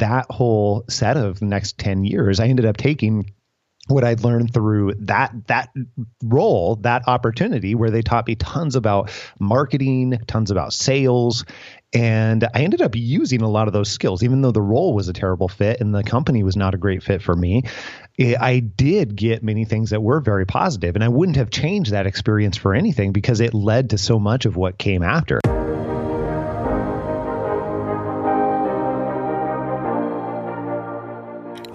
that whole set of the next 10 years, I ended up taking what I'd learned through that that role, that opportunity where they taught me tons about marketing, tons about sales, and I ended up using a lot of those skills even though the role was a terrible fit and the company was not a great fit for me. Eh, I did get many things that were very positive and I wouldn't have changed that experience for anything because it led to so much of what came after.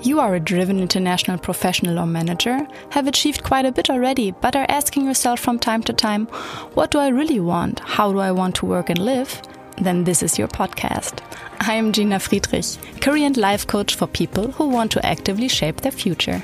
You are a driven international professional or manager, have achieved quite a bit already, but are asking yourself from time to time, what do I really want? How do I want to work and live? Then this is your podcast. I am Gina Friedrich, career and life coach for people who want to actively shape their future.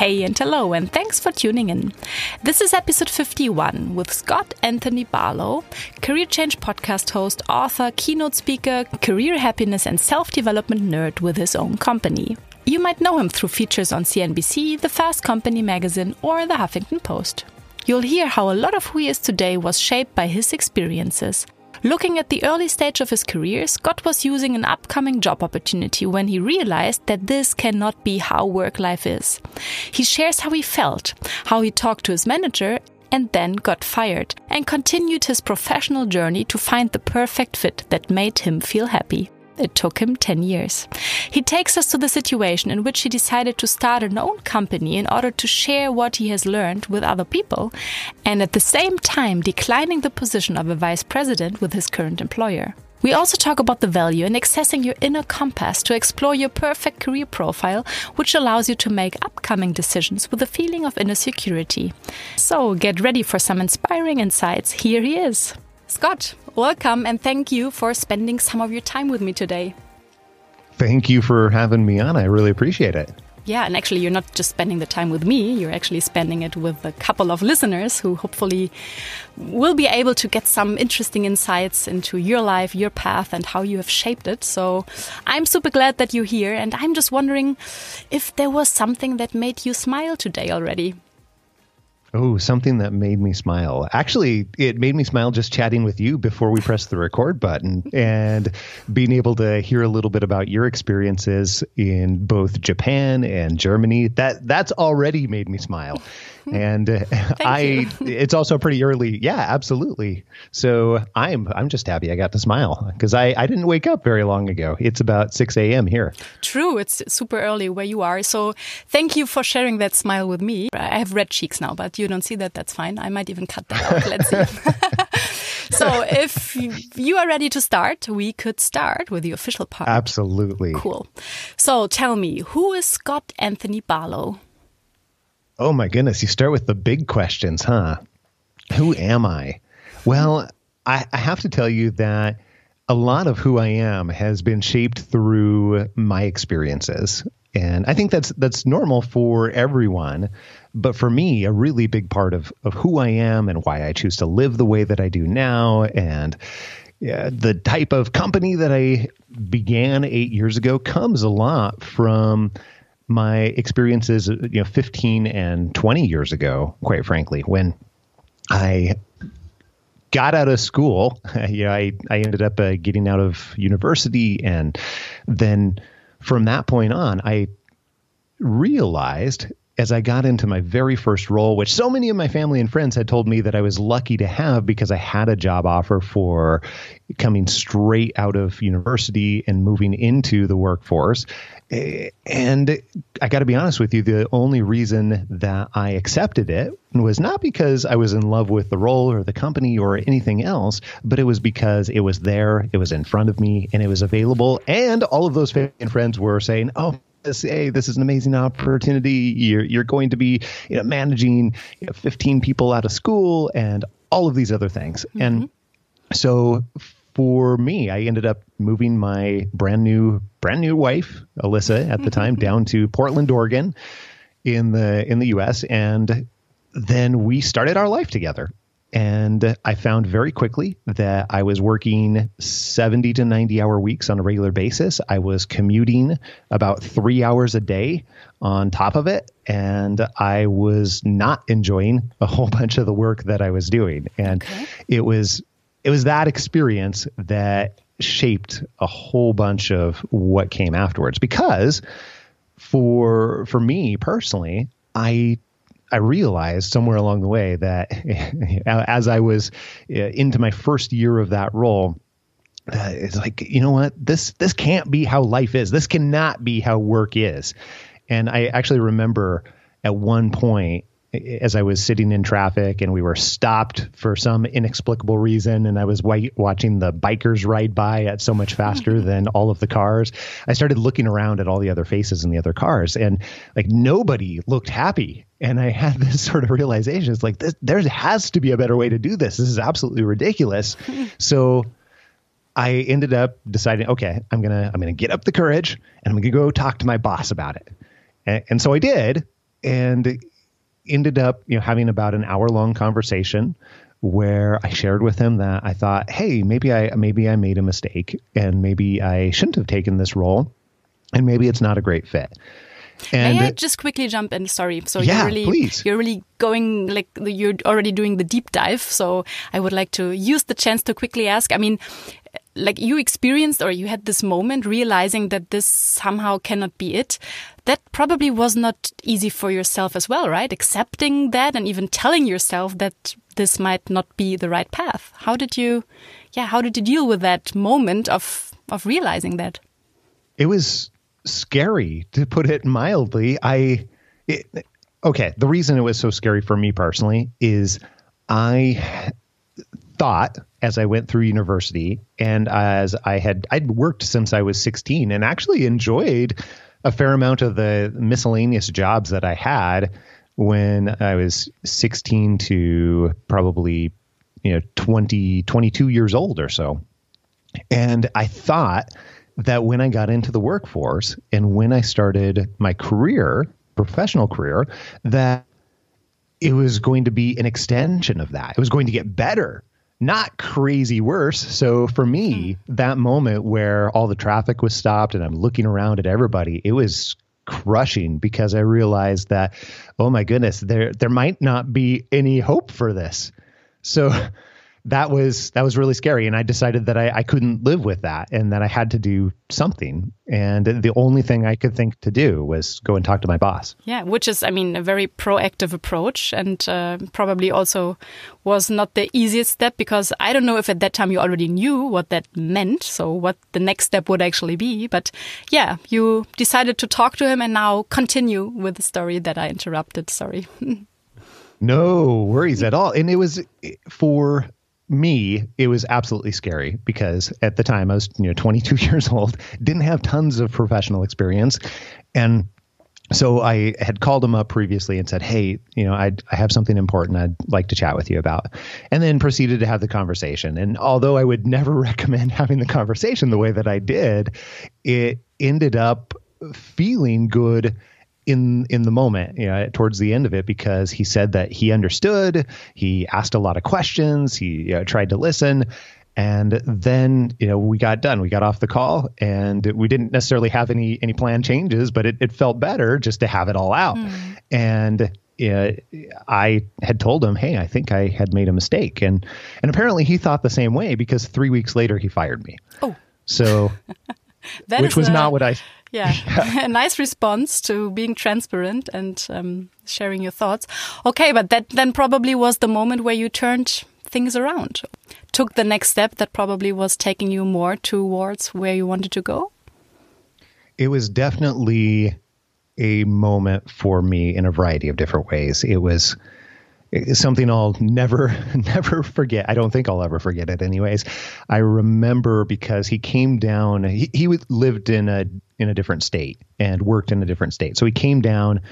Hey and hello, and thanks for tuning in. This is episode 51 with Scott Anthony Barlow, career change podcast host, author, keynote speaker, career happiness, and self development nerd with his own company. You might know him through features on CNBC, the Fast Company magazine, or the Huffington Post. You'll hear how a lot of who he is today was shaped by his experiences Looking at the early stage of his career, Scott was using an upcoming job opportunity when he realized that this cannot be how work life is. He shares how he felt, how he talked to his manager, and then got fired, and continued his professional journey to find the perfect fit that made him feel happy. It took him 10 years. He takes us to the situation in which he decided to start an own company in order to share what he has learned with other people, and at the same time declining the position of a vice president with his current employer. We also talk about the value in accessing your inner compass to explore your perfect career profile, which allows you to make upcoming decisions with a feeling of inner security. So get ready for some inspiring insights. Here he is. Scott, welcome and thank you for spending some of your time with me today. Thank you for having me on. I really appreciate it. Yeah, and actually, you're not just spending the time with me, you're actually spending it with a couple of listeners who hopefully will be able to get some interesting insights into your life, your path, and how you have shaped it. So I'm super glad that you're here, and I'm just wondering if there was something that made you smile today already. Oh, something that made me smile. Actually, it made me smile just chatting with you before we pressed the record button and being able to hear a little bit about your experiences in both Japan and Germany. That that's already made me smile. and uh, I it's also pretty early. Yeah, absolutely. So I'm I'm just happy I got to smile because I I didn't wake up very long ago. It's about six a.m. here. True, it's super early where you are. So thank you for sharing that smile with me. I have red cheeks now, but you don't see that. That's fine. I might even cut that out. Let's see. so if you are ready to start, we could start with the official part. Absolutely. Cool. So tell me, who is Scott Anthony Barlow? Oh my goodness, you start with the big questions, huh? Who am I? Well, I, I, have to tell you that a lot of who I am has been shaped through my experiences. And I think that's that's normal for everyone. But for me, a really big part of, of who I am and why I choose to live the way that I do now and yeah, the type of company that I began eight years ago comes a lot from my experiences, you know, 15 and 20 years ago, quite frankly, when I got out of school, you know, I, I ended up uh, getting out of university. And then from that point on, I realized as I got into my very first role, which so many of my family and friends had told me that I was lucky to have because I had a job offer for coming straight out of university and moving into the workforce. And I got to be honest with you, the only reason that I accepted it was not because I was in love with the role or the company or anything else, but it was because it was there, it was in front of me, and it was available. And all of those family and friends were saying, Oh, hey, this is an amazing opportunity. You're, you're going to be you know, managing you know, 15 people out of school and all of these other things. Mm-hmm. And so for me, I ended up moving my brand new brand new wife, Alyssa, at the time, down to Portland, Oregon, in the in the U.S. And then we started our life together. And I found very quickly that I was working 70 to 90 hour weeks on a regular basis. I was commuting about three hours a day on top of it. And I was not enjoying a whole bunch of the work that I was doing. And okay. it was it was that experience that shaped a whole bunch of what came afterwards because for for me personally i i realized somewhere along the way that as i was uh, into my first year of that role uh, it's like you know what? This this can't be how life is. This cannot be how work is. And i actually remember at one point as I was sitting in traffic and we were stopped for some inexplicable reason, and I was white, watching the bikers ride by at so much faster than all of the cars, I started looking around at all the other faces in the other cars, and like nobody looked happy. And I had this sort of realization: it's like this, there has to be a better way to do this. This is absolutely ridiculous. so I ended up deciding, okay, I'm gonna I'm gonna get up the courage and I'm gonna go talk to my boss about it. And, and so I did, and ended up, you know, having about an hour long conversation where I shared with him that I thought, hey, maybe I maybe I made a mistake and maybe I shouldn't have taken this role and maybe it's not a great fit. And May I just quickly jump in? Sorry. So yeah, you're really please. you're really going like you're already doing the deep dive. So I would like to use the chance to quickly ask. I mean, like you experienced or you had this moment realizing that this somehow cannot be it that probably was not easy for yourself as well right? Accepting that and even telling yourself that this might not be the right path. How did you yeah how did you deal with that moment of of realizing that? It was scary to put it mildly. I it, okay the reason it was so scary for me personally is i thought as I went through university and as I had I'd worked since I was 16 and actually enjoyed a fair amount of the miscellaneous jobs that I had when I was 16 to probably you know 20 22 years old or so. And I thought that when I got into the workforce and when I started my career, professional career, that it was going to be an extension of that. It was going to get better not crazy worse. So for me, hmm. that moment where all the traffic was stopped and I'm looking around at everybody, it was crushing because I realized that, oh my goodness, there there might not be any hope for this. So that was that was really scary. And i decided that I, I couldn't live with that and that i had to do something. And the only thing i could think to do was go and talk to my boss. Yeah which is i mean a very proactive approach and uh, probably also was not the easiest step because i don't know if at that time you already knew what that meant. So what the next step would actually be. But yeah you decided to talk to him and now continue with the story that i interrupted. Sorry. No worries at all. And it was for me, it was absolutely scary because at the time I was, you know, 22 years old, didn't have tons of professional experience, and so I had called him up previously and said, "Hey, you know, I'd, I have something important I'd like to chat with you about," and then proceeded to have the conversation. And although I would never recommend having the conversation the way that I did, it ended up feeling good in in the moment you know, towards the end of it because he said that he understood he asked a lot of questions he you know, tried to listen and then you know we got done we got off the call and we didn't necessarily have any any plan changes but it, it felt better just to have it all out mm. and uh, I had told him, "Hey, I think I had made a mistake," and and apparently he thought the same way because three weeks later he fired me. Oh, so which was not what I yeah, yeah. a nice response to being transparent and um, sharing your thoughts. Okay, but that then probably was the moment where you turned things around, took the next step that probably was taking you more towards where you wanted to go. It was definitely a moment for me in a variety of different ways. It was something I'll never, never forget. I don't think I'll ever forget it, anyways. I remember because he came down. He, he lived in a in a different state and worked in a different state. So he came down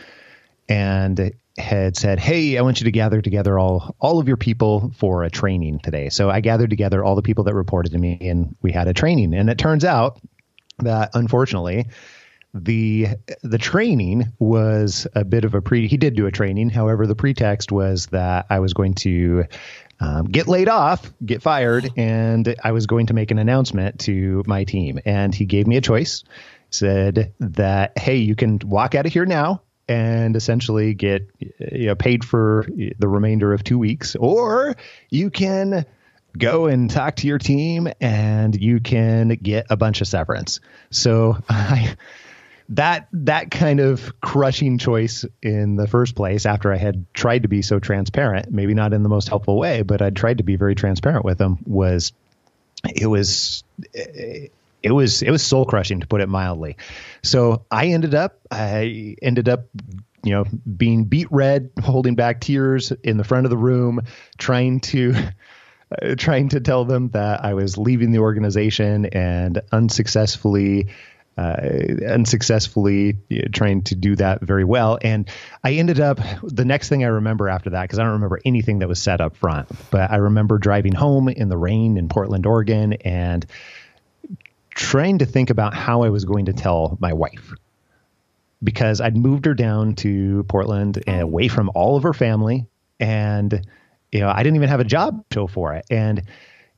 and had said, "Hey, I want you to gather together all all of your people for a training today." So I gathered together all the people that reported to me, and we had a training. And it turns out that unfortunately, the the training was a bit of a pre. He did do a training, however, the pretext was that I was going to um, get laid off, get fired, and I was going to make an announcement to my team. And he gave me a choice. Said that, hey, you can walk out of here now and essentially get you know, paid for the remainder of two weeks, or you can go and talk to your team and you can get a bunch of severance. So I that that kind of crushing choice in the first place after I had tried to be so transparent, maybe not in the most helpful way, but I'd tried to be very transparent with them was it was it was it was soul crushing to put it mildly. So I ended up I ended up you know being beet red, holding back tears in the front of the room, trying to uh, trying to tell them that I was leaving the organization and unsuccessfully Uh, unsuccessfully trying to do that very well. And I ended up, the next thing I remember after that, because I don't remember anything that was said up front, but I remember driving home in the rain in Portland, Oregon, and trying to think about how I was going to tell my wife. Because I'd moved her down to Portland and away from all of her family. And, you know, I didn't even have a job show for it. And,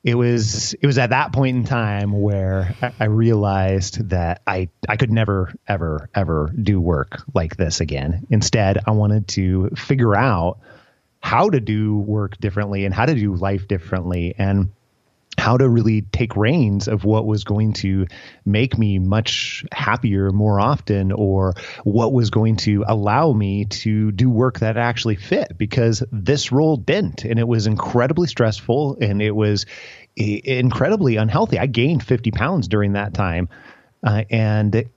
it was it was at that point in time where I realized that I I could never ever ever do work like this again. Instead, I wanted to figure out how to do work differently and how to do life differently and how to really take reins of what was going to make me much happier more often or what was going to allow me to do work that actually fit because this role didn't. And it was incredibly stressful and it was incredibly unhealthy. I gained 50 pounds during that time uh, and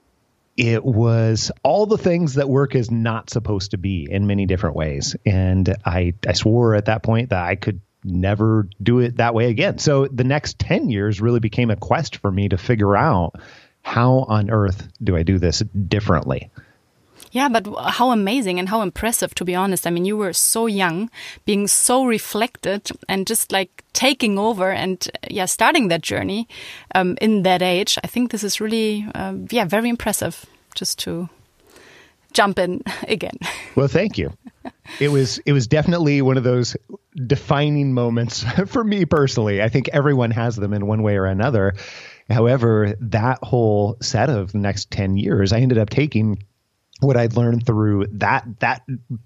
it was all the things that work is not supposed to be in many different ways. And i i swore at that point that i could never do it that way again. So the next 10 years really became a quest for me to figure out how on earth do I do this differently? Yeah, but how amazing and how impressive, to be honest. I mean, you were so young, being so reflected and just like taking over and, yeah, starting that journey um, in that age. I think this is really, um, yeah, very impressive just to jump in again. Well, thank you. It was it was definitely one of those defining moments for me personally. I think everyone has them in one way or another. However, that whole set of the next 10 years, I ended up taking what I'd learned through that that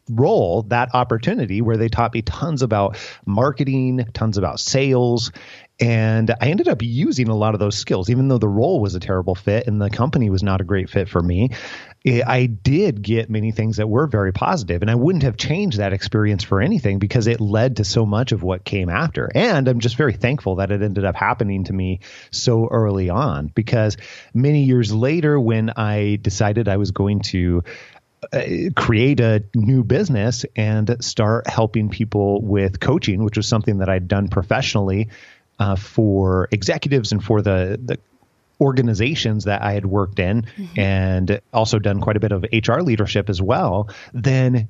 role, that opportunity where they taught me tons about marketing, tons about sales, and I ended up using a lot of those skills, even though the role was a terrible fit and the company was not a great fit for me. I did get many things that were very positive, and I wouldn't have changed that experience for anything because it led to so much of what came after. And I'm just very thankful that it ended up happening to me so early on because many years later, when I decided I was going to uh, create a new business and start helping people with coaching, which was something that I'd done professionally uh, for executives and for the the organizations that I had worked in mm-hmm. and also done quite a bit of HR leadership as well, then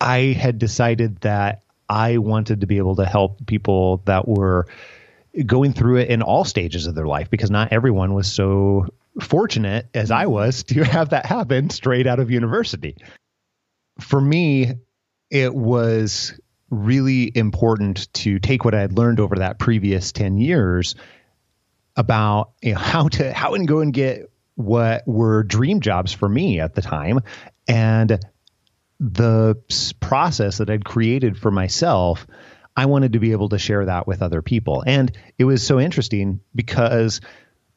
I had decided that I wanted to be able to help people that were going through it in all stages of their life because not everyone was so fortunate as I was to have that happen straight out of university. For me, it was really important to take what I had learned over that previous 10 years about you know, how to how and go and get what were dream jobs for me at the time and the process that I'd created for myself I wanted to be able to share that with other people and it was so interesting because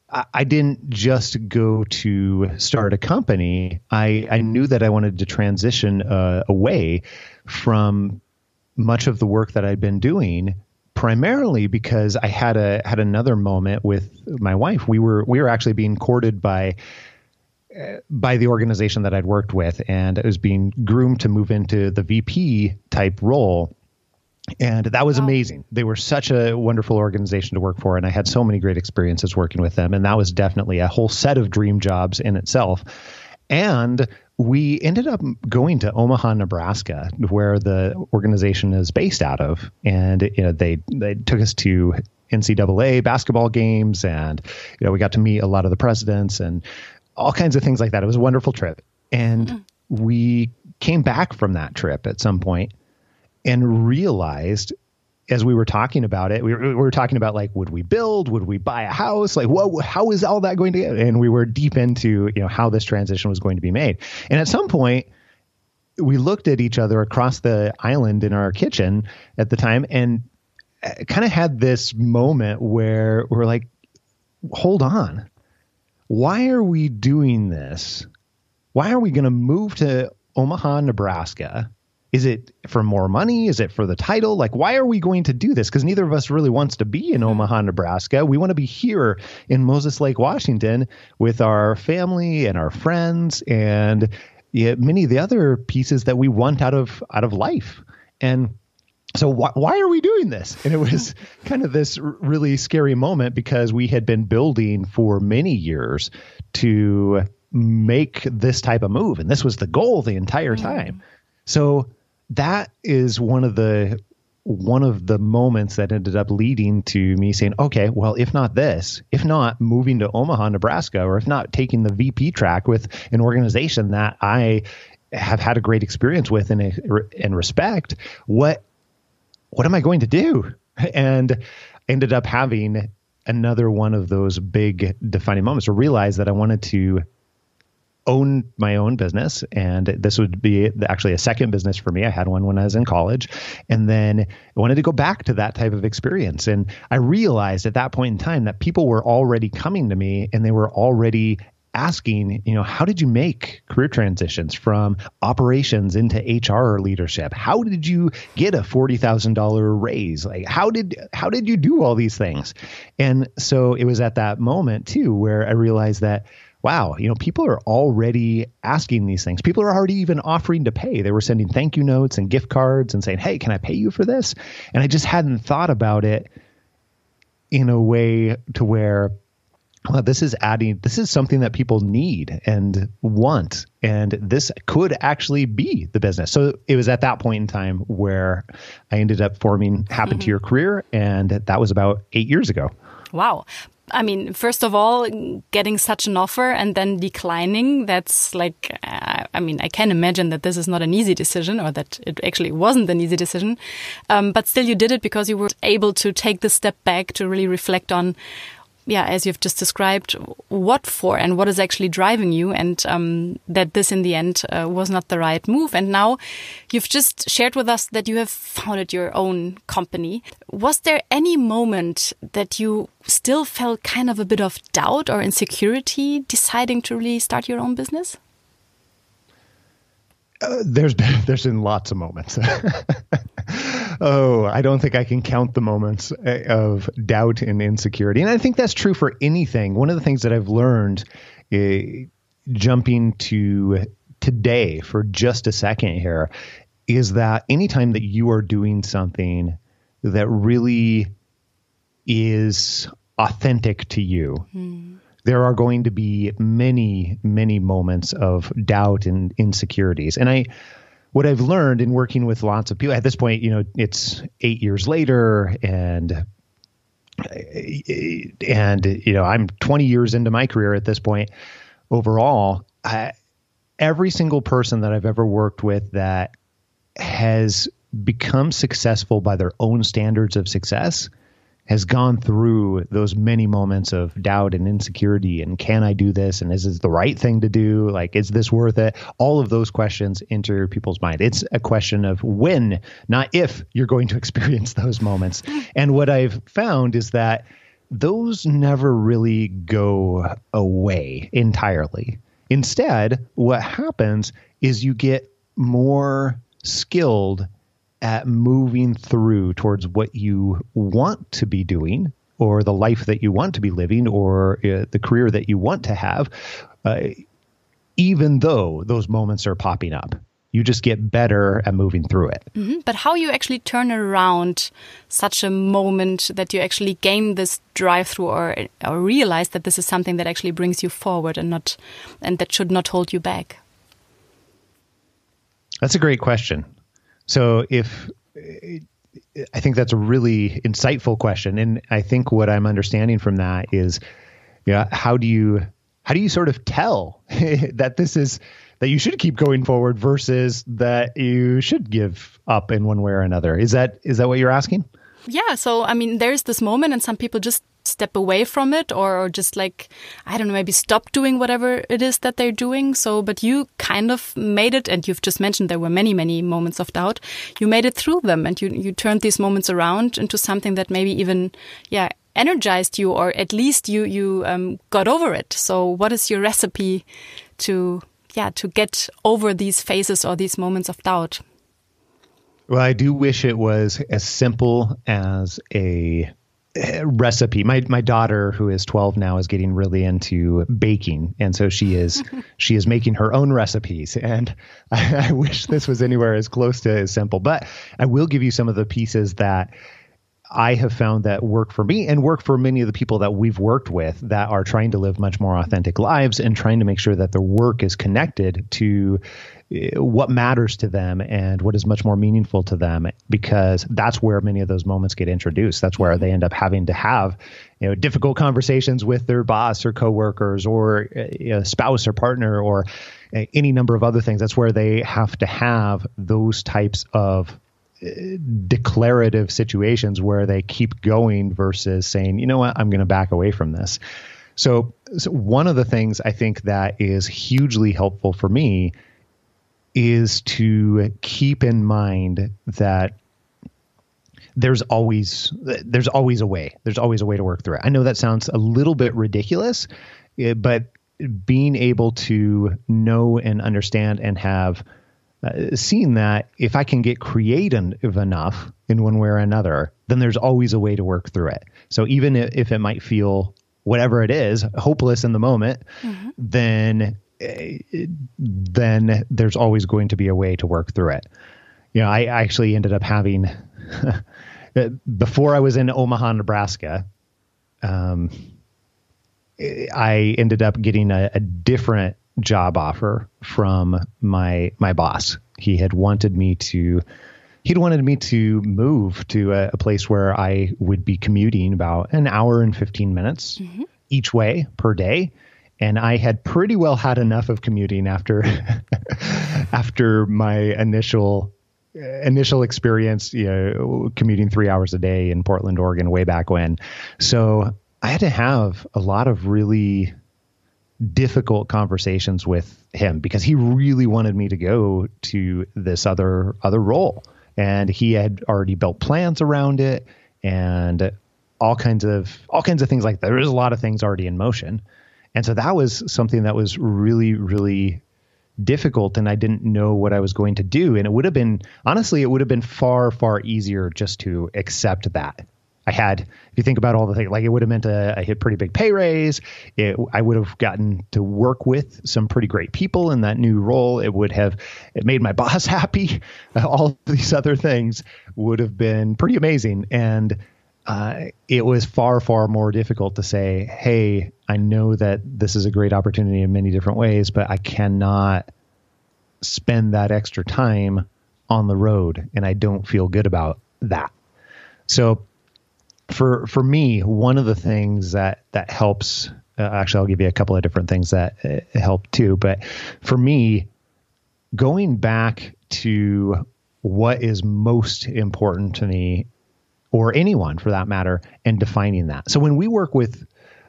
I didn't just go to start a company. I, I knew that I wanted to transition uh, away from much of the work that I'd been doing primarily because I had a had another moment with my wife. We were we were actually being courted by uh, by the organization that I'd worked with, and it was being groomed to move into the VP type role. And that was wow. amazing. They were such a wonderful organization to work for, and I had so many great experiences working with them. And that was definitely a whole set of dream jobs in itself. And we ended up going to Omaha, Nebraska, where the organization is based out of, and you know they they took us to NCAA basketball games, and you know we got to meet a lot of the presidents and all kinds of things like that. It was a wonderful trip, and mm-hmm. we came back from that trip at some point and realized as we were talking about it, we were, we were, talking about like, would we build? Would we buy a house? Like, what? How is all that going to get? And we were deep into you know how this transition was going to be made. And at some point, we looked at each other across the island in our kitchen at the time, and uh, kind of had this moment where we're like, hold on, why are we doing this? Why are we going to move to Omaha, Nebraska? Is it for more money? Is it for the title? Like, why are we going to do this? Because neither of us really wants to be in hmm. Omaha, Nebraska. We want to be here in Moses Lake, Washington, with our family and our friends and yeah, many of the other pieces that we want out of out of life. And so wh- why are we doing this? And it was kind of this r- really scary moment because we had been building for many years to make this type of move, and this was the goal the entire hmm. time. So that is one of the one of the moments that ended up leading to me saying, okay, well, if not this, if not moving to Omaha, Nebraska, or if not taking the VP track with an organization that I have had a great experience with and, and respect, what what am I going to do? And ended up having another one of those big defining moments to realize that I wanted to own my own business and this would be actually a second business for me i had one when i was in college and then i wanted to go back to that type of experience and i realized at that point in time that people were already coming to me and they were already asking, you know, how did you make career transitions from operations into HR leadership? How did you get a forty thousand dollar raise? Like, how did how did you do all these things? And so it was at that moment too where I realized that wow, you know, people are already asking these things. People are already even offering to pay. They were sending thank you notes and gift cards and saying, hey, can I pay you for this? And I just hadn't thought about it in a way to where well, this is adding this is something that people need and want and this could actually be the business so it was at that point in time where i ended up forming happen mm-hmm. to your career and that was about eight years ago wow I mean, first of all, getting such an offer and then declining, that's like, uh, I mean, I can imagine that this is not an easy decision or that it actually wasn't an easy decision. Um, but still, you did it because you were able to take the step back to really reflect on yeah, as you've just described, what for and what is actually driving you, and um, that this in the end uh, was not the right move. And now you've just shared with us that you have founded your own company. Was there any moment that you still felt kind of a bit of doubt or insecurity deciding to really start your own business? Uh, there's been there's been lots of moments. oh, I don't think I can count the moments uh, of doubt and insecurity, and I think that's true for anything. One of the things that I've learned, uh, jumping to today for just a second here, is that anytime that you are doing something that really is authentic to you. Mm there are going to be many, many moments of doubt and insecurities. And I, what I've learned in working with lots of people at this point, you know, it's eight years later and and you know i'm 20 years into my career at this point. Overall I, every single person that i've ever worked with that has become successful by their own standards of success has gone through those many moments of doubt and insecurity and can I do this? And is this the right thing to do? Like is this worth it? All of those questions enter people's mind. It's a question of when not if you're going to experience those moments. And what I've found is that those never really go away entirely. Instead what happens is you get more skilled at moving through towards what you want to be doing or the life that you want to be living or uh, the career that you want to have, uh, even though those moments are popping up. You just get better at moving through it. Mm -hmm. But how you actually turn around such a moment that you actually gain this drive through or, or realize that this is something that actually brings you forward and not and that should not hold you back. That's a great question. So if I think that's a really insightful question, and I think what I'm understanding from that is, yeah, how do you how do you sort of tell that this is that you should keep going forward versus that you should give up in one way or another? Is that is that what you're asking? Yeah. So I mean, there's this moment, and some people just step away from it or, or just like I don't know, maybe stop doing whatever it is that they're doing. So, but you kind of made it, and you've just mentioned there were many, many moments of doubt. You made it through them, and you you turned these moments around into something that maybe even yeah energized you, or at least you you um, got over it. So, what is your recipe to yeah to get over these phases or these moments of doubt? Well, I do wish it was as simple as a recipe. My my daughter, who is 12 now, is getting really into baking, and so she is she is making her own recipes. And I, I, wish this was anywhere as close to as simple. But I will give you some of the pieces that I have found that work for me and work for many of the people that we've worked with that are trying to live much more authentic lives and trying to make sure that their work is connected to what matters to them and what is much more meaningful to them because that's where many of those moments get introduced. That's where they end up having to have you know difficult conversations with their boss or coworkers or a eh, spouse or partner or eh, any number of other things. That's where they have to have those types of declarative situations where they keep going versus saying, you know what, I'm going to back away from this. So, so, one of the things I think that is hugely helpful for me is to keep in mind that there's always there's always a way. There's always a way to work through it. I know that sounds a little bit ridiculous, eh, but being able to know and understand and have uh, seen that if I can get creative enough in one way or another, then there's always a way to work through it. So even if it might feel whatever it is, hopeless in the moment, mm-hmm. then then there's always going to be a way to work through it. You know, I actually ended up having before I was in Omaha, Nebraska. Um, I ended up getting a, a different job offer from my my boss. He had wanted me to he'd wanted me to move to a, a place where I would be commuting about an hour and 15 minutes mm-hmm. each way per day. And I had pretty well had enough of commuting after after my initial initial experience, you know, commuting three hours a day in Portland, Oregon, way back when. So I had to have a lot of really difficult conversations with him because he really wanted me to go to this other other role and he had already built plans around it and all kinds of all kinds of things like that. There was a lot of things already in motion. And so that was something that was really really difficult and I didn't know what I was going to do and it would have been honestly it would have been far far easier just to accept that I had, if you think about all the things, like it would have meant a, a hit pretty big pay raise. It, I would have gotten to work with some pretty great people in that new role. It would have it made my boss happy. all these other things would have been pretty amazing. And uh, it was far, far more difficult to say, hey, I know that this is a great opportunity in many different ways, but I cannot spend that extra time on the road. And I don't feel good about that. So for for me, one of the things that that helps. Uh, actually, I'll give you a couple of different things that uh, help too. But for me, going back to what is most important to me, or anyone for that matter, and defining that. So when we work with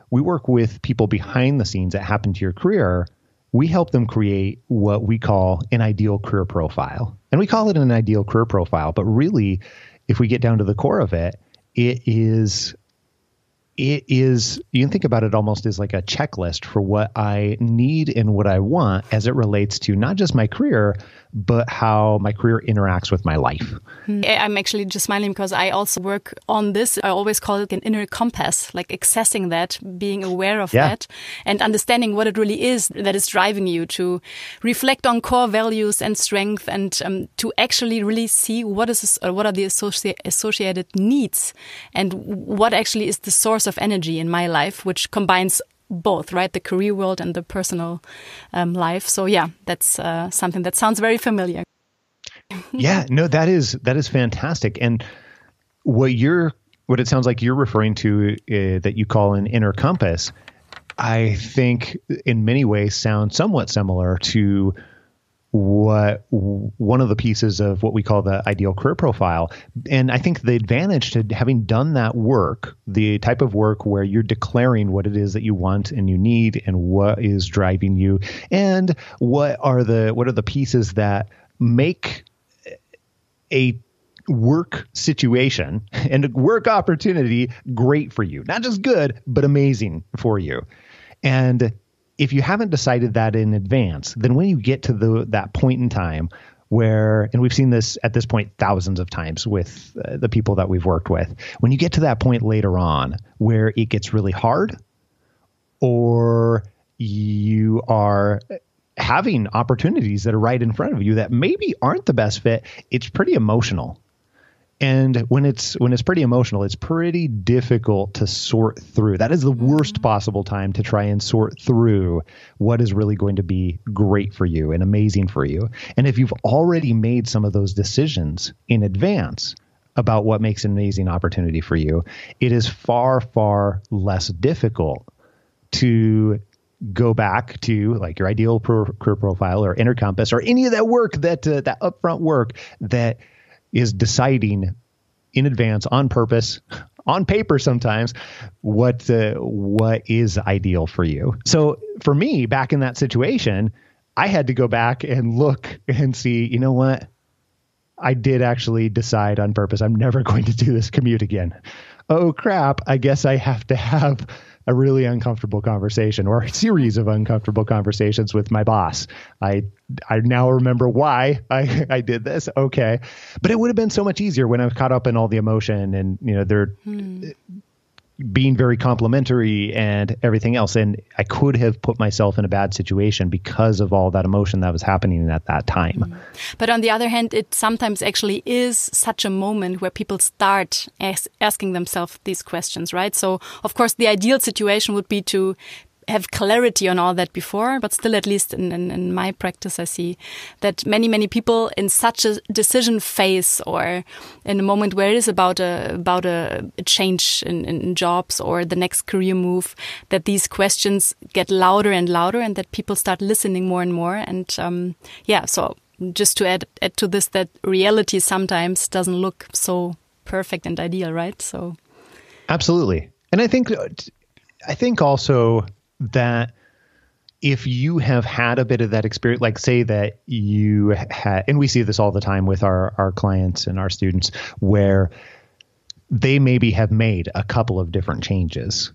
we work with people behind the scenes that happen to your career. We help them create what we call an ideal career profile. And we call it an ideal career profile, but really, if we get down to the core of it, it is it is you can think about it almost as like a checklist for what I need and what I want as it relates to not just my career, but how my career interacts with my life. Hmm. I'm actually just smiling because I also work on this. I always call it an inner compass, like accessing that, being aware of yeah. that, and understanding what it really is that is driving you to reflect on core values and strength, and um, to actually really see what is uh, what are the associ associated needs, and what actually is the source of energy in my life, which combines both, right? The career world and the personal um, life. So yeah, that's uh, something that sounds very familiar. yeah, no, that is that is fantastic. And what you're what it sounds like you're referring to uh, that you call an inner compass, I think in many ways sounds somewhat similar to what one of the pieces of what we call the ideal career profile. And I think the advantage to having done that work, the type of work where you're declaring what it is that you want and you need and what is driving you and what are the what are the pieces that make a work situation and a work opportunity great for you. Not just good, but amazing for you. And if you haven't decided that in advance, then when you get to the that point in time where and we've seen this at this point thousands of times with uh, the people that we've worked with, when you get to that point later on where it gets really hard or you are having opportunities that are right in front of you that maybe aren't the best fit, it's pretty emotional and when it's when it's pretty emotional it's pretty difficult to sort through that is the worst mm-hmm. possible time to try and sort through what is really going to be great for you and amazing for you and if you've already made some of those decisions in advance about what makes an amazing opportunity for you it is far far less difficult to go back to like your ideal career profile or inner compass or any of that work that uh, that upfront work that is deciding in advance on purpose on paper sometimes what uh, what is ideal for you. So for me back in that situation i had to go back and look and see you know what? I did actually decide on purpose. I'm never going to do this commute again. Oh crap. I guess i have to have a really uncomfortable conversation or a series of uncomfortable conversations with my boss. I I now remember why I, I did this. Okay. But it would have been so much easier when I was caught up in all the emotion and you know they're hmm being very complimentary and everything else. And I could have put myself in a bad situation because of all that emotion that was happening at that time. Mm. But on the other hand, it sometimes actually is such a moment where people start as asking themselves these questions, right? So, of course, the ideal situation would be to have clarity on all that before, but still, at least in, in, in, my practice, I see that many, many people in such a decision phase or in a moment where it is about a about a, change in, in jobs or the next career move, that these questions get louder and louder, and that people start listening more and more. And um, yeah, so just to add add to this, that reality sometimes doesn't look so perfect and ideal, right? So absolutely, and I think I think also that if you have had a bit of that experience, like say that you had, and we see this all the time with our, our clients and our students, where they maybe have made a couple of different changes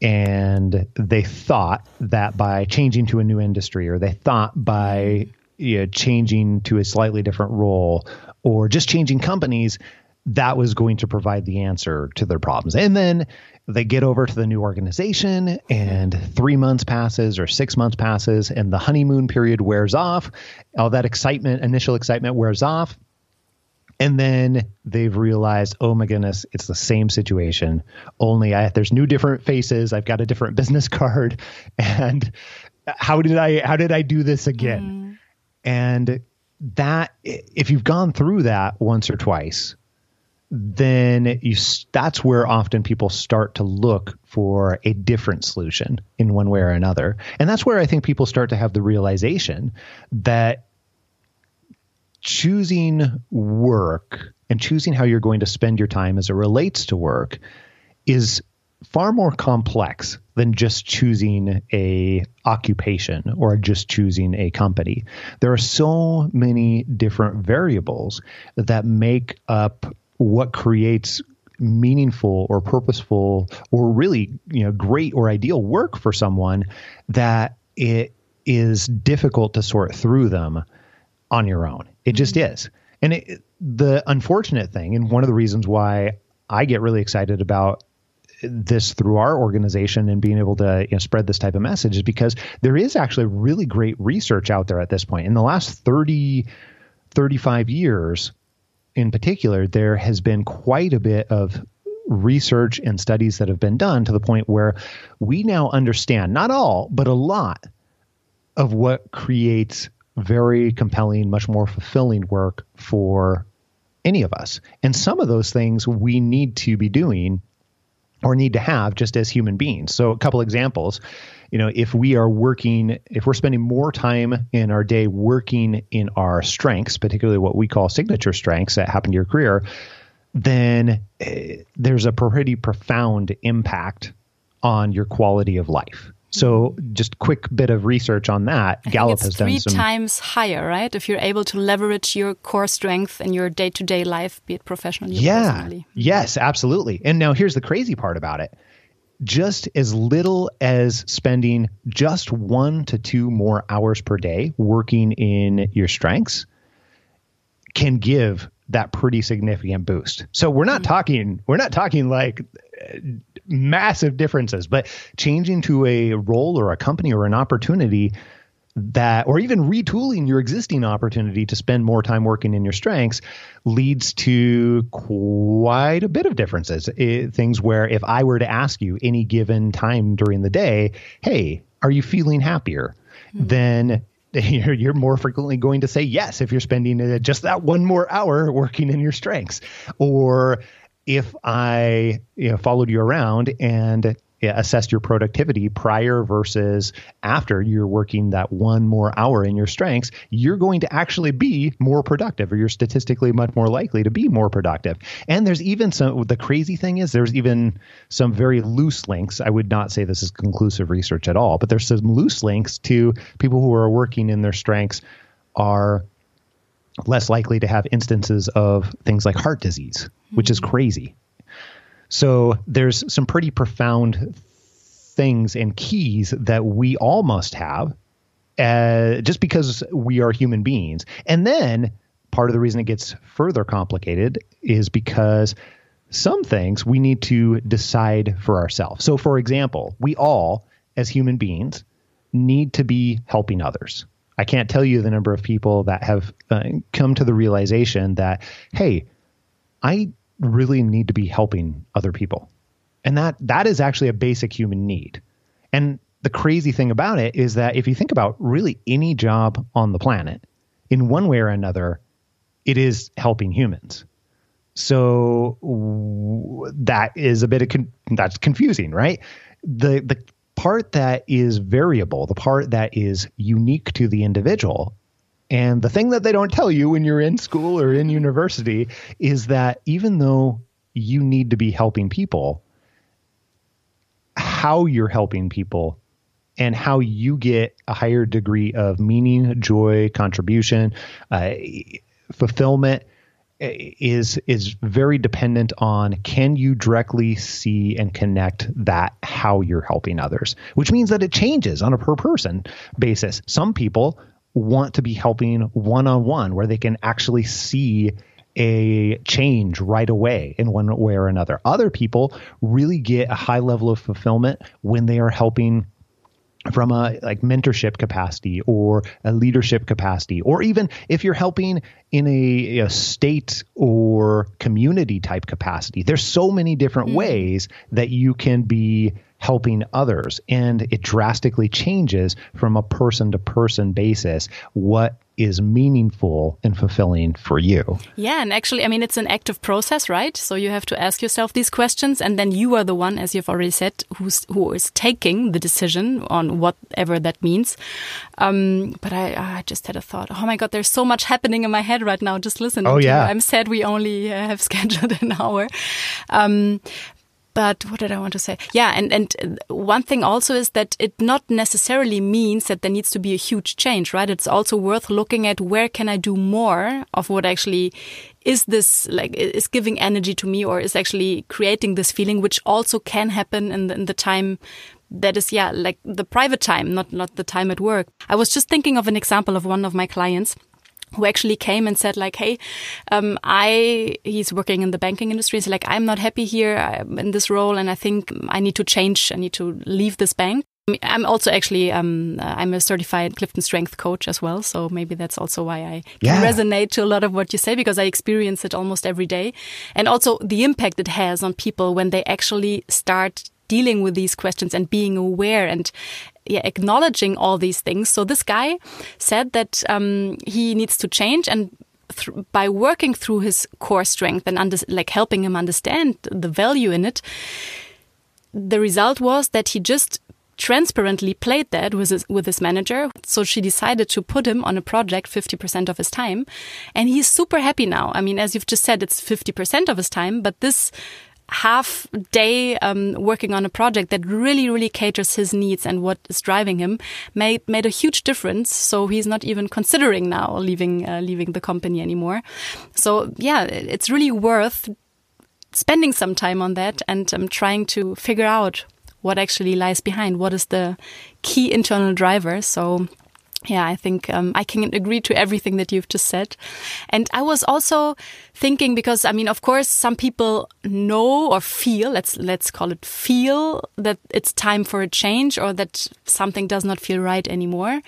and they thought that by changing to a new industry or they thought by you know, changing to a slightly different role or just changing companies that was going to provide the answer to their problems. And then they get over to the new organization and three months passes or six months passes and the honeymoon period wears off. All that excitement initial excitement wears off. And then they've realized oh my goodness it's the same situation. Only I, there's new different faces. I've got a different business card. And how did i how did i do this again? Mm. and that if you've gone through that once or twice then you that's where often people start to look for a different solution in one way or another. And that's where I think people start to have the realization that choosing work and choosing how you're going to spend your time as it relates to work is far more complex than just choosing a occupation or just choosing a company. There are so many different variables that make up what creates meaningful or purposeful or really you know great or ideal work for someone that it is difficult to sort through them on your own. It just mm-hmm. is. And it, the unfortunate thing and one of the reasons why i get really excited about this through our organization and being able to you know, spread this type of message is because there is actually really great research out there at this point. In the last 30 35 years in particular, there has been quite a bit of research and studies that have been done to the point where we now understand not all, but a lot of what creates very compelling, much more fulfilling work for any of us. And some of those things we need to be doing or need to have just as human beings. So, a couple examples. You know, if we are working, if we're spending more time in our day working in our strengths, particularly what we call signature strengths that happen to your career, then uh, there's a pretty profound impact on your quality of life. So, mm-hmm. just quick bit of research on that. I Gallup has done three some. times higher, right? If you're able to leverage your core strength in your day-to-day life, be it professionally Yeah. personally. Yes, absolutely. And now here's the crazy part about it. Just as little as spending just one to two more hours per day working in your strengths can give that pretty significant boost. So we're not mm-hmm. talking we're not talking like massive differences, but changing to a role or a company or an opportunity that or even retooling your existing opportunity to spend more time working in your strengths leads to quite a bit of differences. Eh, things where if i were to ask you any given time during the day hey are you feeling happier? Then you're, you're more frequently going to say yes if you're spending uh, just that one more hour working in your strengths. Or if i you know, followed you around and assessed your productivity prior versus after you're working that one more hour in your strengths, you're going to actually be more productive, or you're statistically much more likely to be more productive. And there's even some, the crazy thing is, there's even some very loose links. I would not say this is conclusive research at all, but there's some loose links to people who are working in their strengths are less likely to have instances of things like heart disease, which is crazy. So there's some pretty profound things and keys that we all must have uh, just because we are human beings. And then part of the reason it gets further complicated is because some things we need to decide for ourselves. So, for example, we all, as human beings, need to be helping others. I can't tell you the number of people that have uh, come to the realization that, hey, I really need to be helping other people. And that that is actually a basic human need. And the crazy thing about it is that if you think about really any job on the planet, in one way or another, it is helping humans. So that is a bit of con- that's confusing, right? The the part that is variable, the part that is unique to the individual, and the thing that they don't tell you when you're in school or in university is that even though you need to be helping people, how you're helping people and how you get a higher degree of meaning, joy, contribution, uh, fulfillment Uh, is is very dependent on can you directly see and connect that how you're helping others which means that it changes on a per person basis. Some people want to be helping one on one where they can actually see a change right away in one way or another. Other people really get a high level of fulfillment when they are helping from a like mentorship capacity or a leadership capacity or even if you're helping in a, a state or community type capacity. There's so many different mm. ways that you can be helping others and it drastically changes from a person to person basis what is meaningful and fulfilling for you Yeah, and actually, I mean, it's an active process, right? So you have to ask yourself these questions, and then you are the one, as you've already said, who's who is taking the decision on whatever that means. Um, but I, I just had a thought. Oh my God, there's so much happening in my head right now. Just listen. Oh, yeah. I'm sad we only uh, have scheduled an hour. Um, but what did I want to say? Yeah, and and one thing also is that it not necessarily means that there needs to be a huge change, right? It's also worth looking at where can I do more of what actually is this like is giving energy to me or is actually creating this feeling, which also can happen in the, in the time that is yeah like the private time, not not the time at work. I was just thinking of an example of one of my clients who actually came and said like, "Hey, um, I he's working in the banking industry. He's like, I'm not happy here I'm in this role, and I think I need to change. I need to leave this bank." I'm also actually um, uh, I'm a certified Clifton Strength coach as well, so maybe that's also why I can Yeah. resonate to a lot of what you say because I experience it almost every day, and also the impact it has on people when they actually start dealing with these questions and being aware and yeah, acknowledging all these things. So this guy said that um, he needs to change and by working through his core strength and under, like helping him understand the value in it, the result was that he just transparently played that with his, with his manager. So she decided to put him on a project 50% of his time. And he's super happy now. I mean, as you've just said, it's 50% of his time, but this half day um, working on a project that really, really caters his needs and what is driving him made made a huge difference. So he's not even considering now leaving uh, leaving the company anymore. So yeah, it's really worth spending some time on that and um, trying to figure out what actually lies behind. What is the key internal driver? So yeah, I think um, I can agree to everything that you've just said. And I was also thinking because I mean, of course, some people know or feel let's let's call it feel that it's time for a change or that something does not feel right anymore,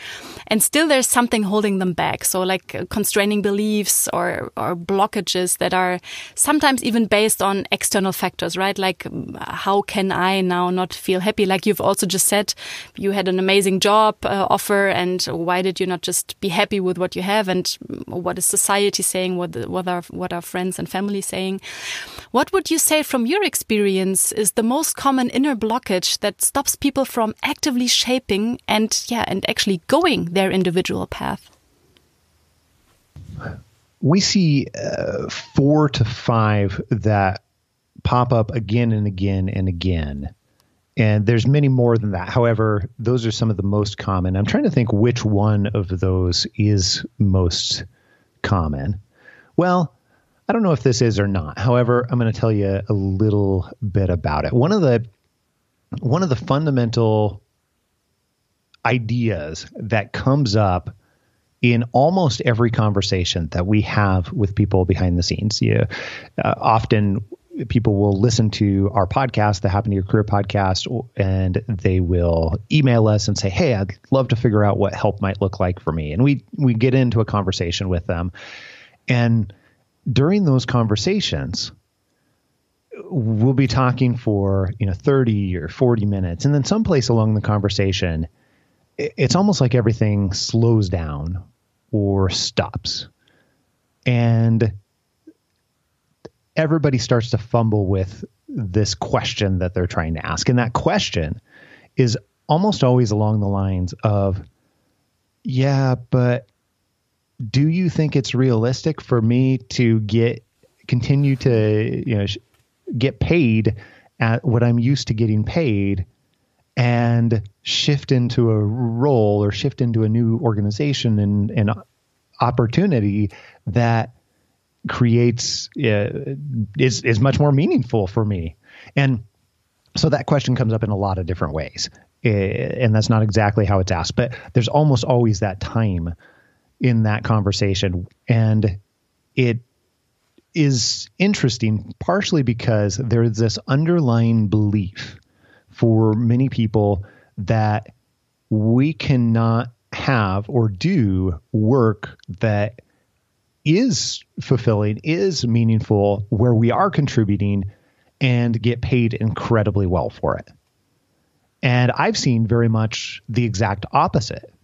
and still there's something holding them back. So like uh, constraining beliefs or or blockages that are sometimes even based on external factors, right? Like how can I now not feel happy? Like you've also just said, you had an amazing job uh, offer and why did you not just be happy with what you have? And what is society saying? What what are what are friends and family saying? What would you say from your experience is the most common inner blockage that stops people from actively shaping and yeah and actually going their individual path? We see uh, four to five that pop up again and again and again and there's many more than that. However, those are some of the most common. I'm trying to think which one of those is most common. Well, I don't know if this is or not. However, I'm going to tell you a little bit about it. One of the one of the fundamental ideas that comes up in almost every conversation that we have with people behind the scenes. You, uh, often people will listen to our podcast, the Happen to Your Career podcast, and they will email us and say, "Hey, I'd love to figure out what help might look like for me." And we we get into a conversation with them, and during those conversations, we'll be talking for you know 30 or 40 minutes, and then someplace along the conversation, it's almost like everything slows down or stops, and everybody starts to fumble with this question that they're trying to ask. And that question is almost always along the lines of, yeah, but do you think it's realistic for me to get continue to you know get paid at what I'm used to getting paid and shift into a role or shift into a new organization and, and opportunity that creates uh, is is much more meaningful for me. And so that question comes up in a lot of different ways, uh, and that's not exactly how it's asked, but there's almost always that time in that conversation, and it is interesting partially because there's this underlying belief for many people that we cannot have or do work that is fulfilling, is meaningful, where we are contributing and get paid incredibly well for it. And I've seen very much the exact opposite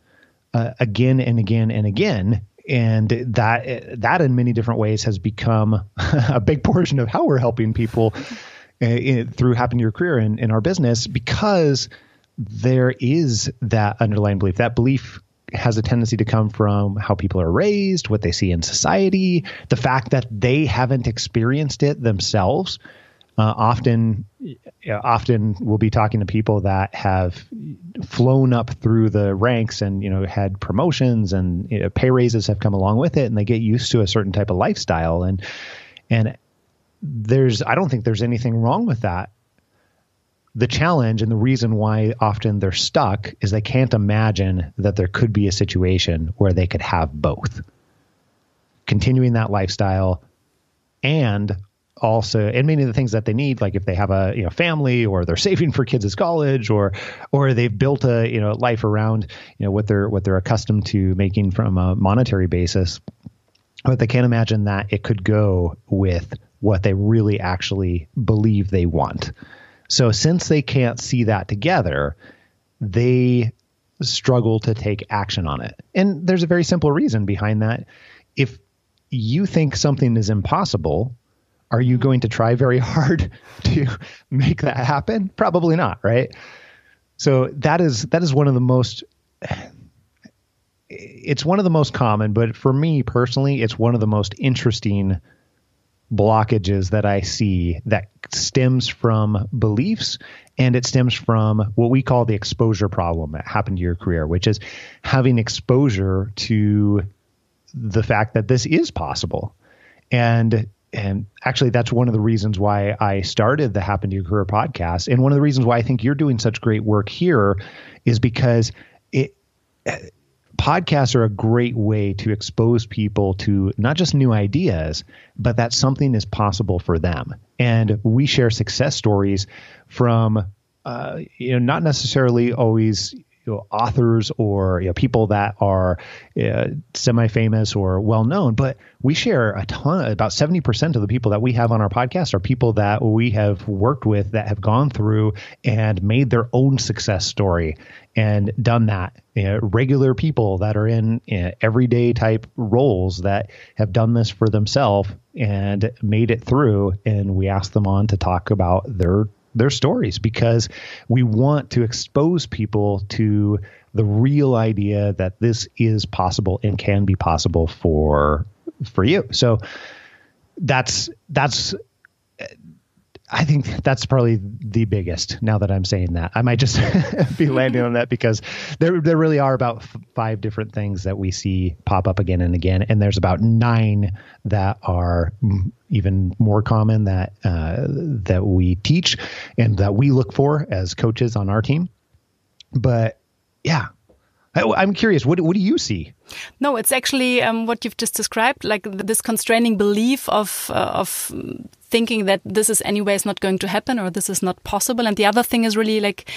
uh, again and again and again. And that that in many different ways has become a big portion of how we're helping people uh, in, through Happen to Your Career in, in our business because there is that underlying belief. That belief has a tendency to come from how people are raised, what they see in society, the fact that they haven't experienced it themselves. Uh, often, often we'll be talking to people that have flown up through the ranks and you know had promotions and you know, pay raises have come along with it, and they get used to a certain type of lifestyle. And and there's I don't think there's anything wrong with that the challenge and the reason why often they're stuck is they can't imagine that there could be a situation where they could have both. Continuing that lifestyle and also and many of the things that they need like if they have a you know family or they're saving for kids' college or or they've built a you know life around you know what they're what they're accustomed to making from a monetary basis. But they can't imagine that it could go with what they really actually believe they want so since they can't see that together, they struggle to take action on it. And there's a very simple reason behind that. If you think something is impossible, are you mm-hmm. going to try very hard to make that happen? Probably not, right? So that is that is one of the most it's one of the most common, but for me personally, it's one of the most interesting blockages that I see that stems from beliefs and it stems from what we call the exposure problem that happened to your career, which is having exposure to the fact that this is possible. And and actually that's one of the reasons why I started the Happen to Your Career podcast. And one of the reasons why I think you're doing such great work here is because it podcasts are a great way to expose people to not just new ideas, but that something is possible for them. And we share success stories from, uh, you know, not necessarily always you know, authors or you know, people that are uh, semi-famous or well-known, but we share a ton. About seventy percent of the people that we have on our podcast are people that we have worked with that have gone through and made their own success story and done that. You know, regular people that are in you know, everyday type roles that have done this for themselves and made it through, and we ask them on to talk about their their stories because we want to expose people to the real idea that this is possible and can be possible for for you. So that's that's I think that's probably the biggest. Now that I'm saying that, I might just be landing on that because there there really are about f- five different things that we see pop up again and again, and there's about nine that are even more common that uh, that we teach and that we look for as coaches on our team. But yeah, I, am curious. What what do you see? No, it's actually um, what you've just described, like this constraining belief of uh, of thinking that this is anyways not going to happen or this is not possible. And the other thing is really like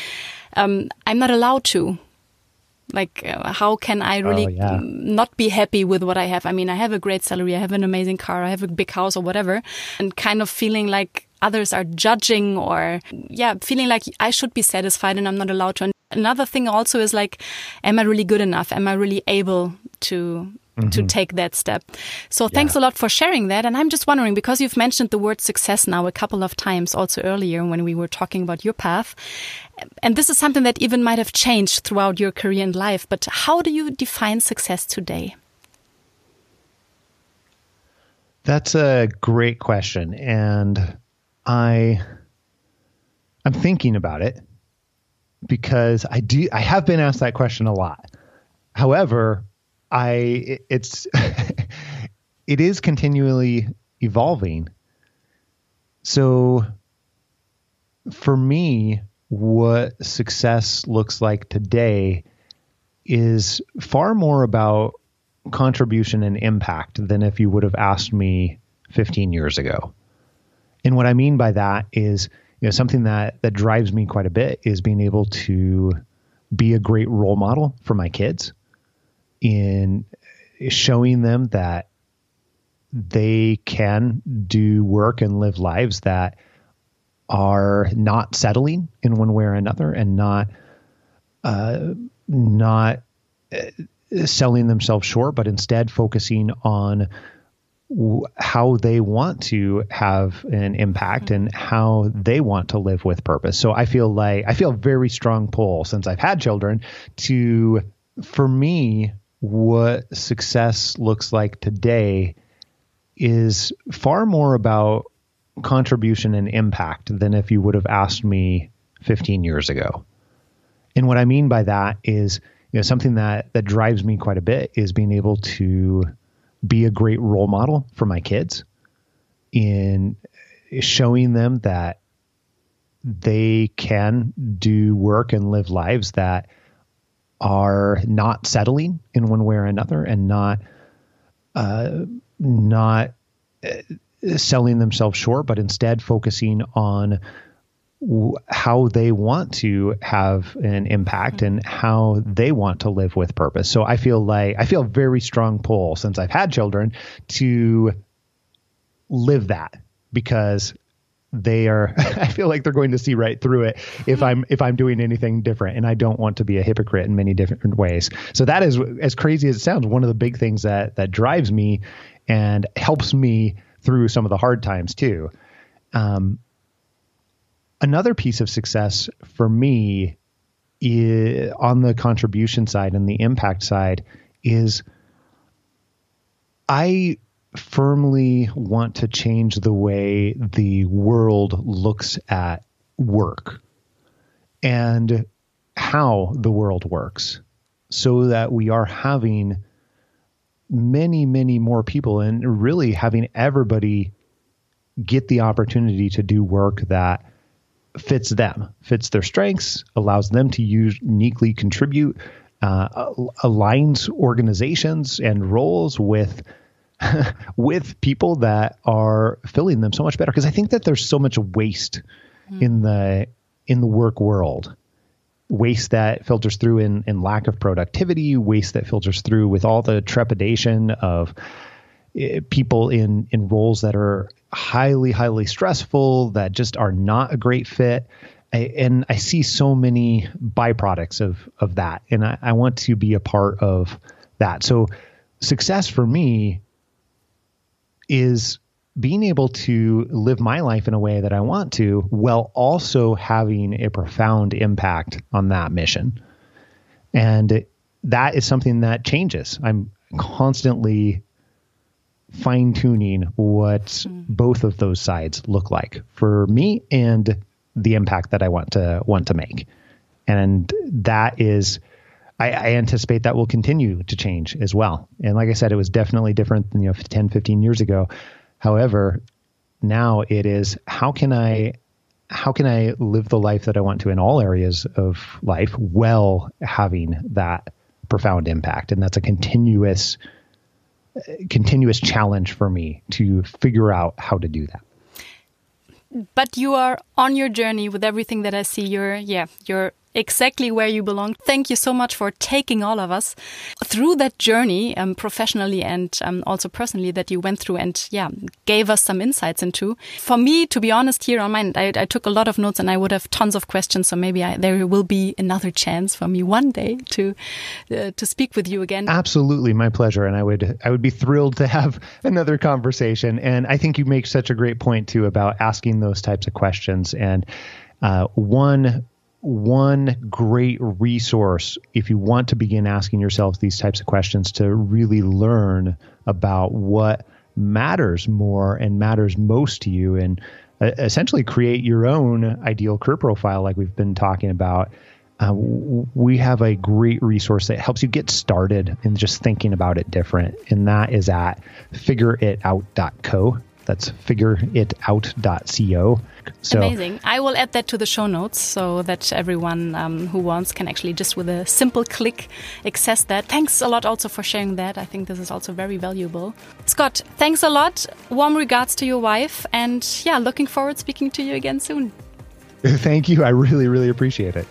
um, I'm not allowed to. Like, uh, how can I really oh, yeah. not be happy with what I have? I mean, I have a great salary, I have an amazing car, I have a big house or whatever, and kind of feeling like others are judging or, yeah, feeling like I should be satisfied and I'm not allowed to. Another thing also is like, am I really good enough? Am I really able to Mm -hmm. to take that step. So thanks yeah. a lot for sharing that. And I'm just wondering because you've mentioned the word success now a couple of times also earlier when we were talking about your path. And this is something that even might have changed throughout your career and life. But how do you define success today? That's a great question. And I I'm thinking about it because I do I have been asked that question a lot. However, I it's it is continually evolving. So for me, what success looks like today is far more about contribution and impact than if you would have asked me 15 years ago. And what I mean by that is you know something that that drives me quite a bit is being able to be a great role model for my kids in showing them that they can do work and live lives that are not settling in one way or another and not uh, not uh, selling themselves short, but instead focusing on how they want to have an impact and how they want to live with purpose. So I feel like I feel a very strong pull since I've had children to for me what success looks like today is far more about contribution and impact than if you would have asked me 15 years ago. And what I mean by that is, you know, something that that drives me quite a bit is being able to be a great role model for my kids in showing them that they can do work and live lives that are not settling in one way or another and not uh, not uh, selling themselves short, but instead focusing on w- how they want to have an impact mm-hmm. and how they want to live with purpose. So I feel like I feel a very strong pull since I've had children to live that because they are I feel like they're going to see right through it if I'm if I'm doing anything different and I don't want to be a hypocrite in many different ways. So that is as crazy as it sounds one of the big things that that drives me and helps me through some of the hard times too. Um, another piece of success for me is, on the contribution side and the impact side is I firmly want to change the way the world looks at work and how the world works so that we are having many, many more people and really having everybody get the opportunity to do work that fits them, fits their strengths, allows them to uniquely contribute, uh, aligns organizations and roles with with people that are filling them so much better. Because I think that there's so much waste mm. in the in the work world. Waste that filters through in, in lack of productivity, waste that filters through with all the trepidation of uh, people in in roles that are highly highly stressful that just are not a great fit I, and I see so many byproducts of of that and I, I want to be a part of that so success for me is being able to live my life in a way that I want to while also having a profound impact on that mission. And that is something that changes. I'm constantly fine tuning what mm. both of those sides look like for me and the impact that I want to want to make. And that is I, I, anticipate that will continue to change as well. And like I said, it was definitely different than you know 10, 15 years ago. However, now it is how can I how can I live the life that I want to in all areas of life while having that profound impact? And that's a continuous continuous challenge for me to figure out how to do that but you are on your journey with everything that I see. You're, yeah, you're exactly where you belong. Thank you so much for taking all of us through that journey, um, professionally and um, also personally that you went through and yeah, gave us some insights into. For me, to be honest, here on mine, I, I took a lot of notes and I would have tons of questions. So maybe I, there will be another chance for me one day to uh, to speak with you again. Absolutely, my pleasure, and I would I would be thrilled to have another conversation. And I think you make such a great point too about asking those types of questions and. Uh, one one great resource if you want to begin asking yourself these types of questions to really learn about what matters more and matters most to you and uh, essentially create your own ideal career profile like we've been talking about uh, we have a great resource that helps you get started in just thinking about it different. And that is at figureitout.co that's figureitout.co. So, Amazing. I will add that to the show notes so that everyone um, who wants can actually just with a simple click access that. Thanks a lot also for sharing that. I think this is also very valuable. Scott, thanks a lot. Warm regards to your wife. And yeah, looking forward speaking to you again soon. Thank you. I really, really appreciate it.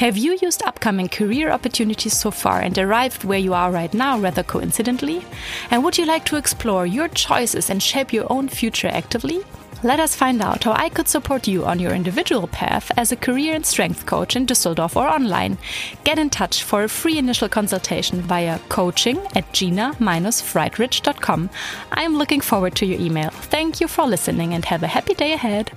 Have you used upcoming career opportunities so far and arrived where you are right now rather coincidentally? And would you like to explore your choices and shape your own future actively? Let us find out how I could support you on your individual path as a career and strength coach in Düsseldorf or online. Get in touch for a free initial consultation via coaching at gina-friedrich.com. I'm looking forward to your email. Thank you for listening and have a happy day ahead.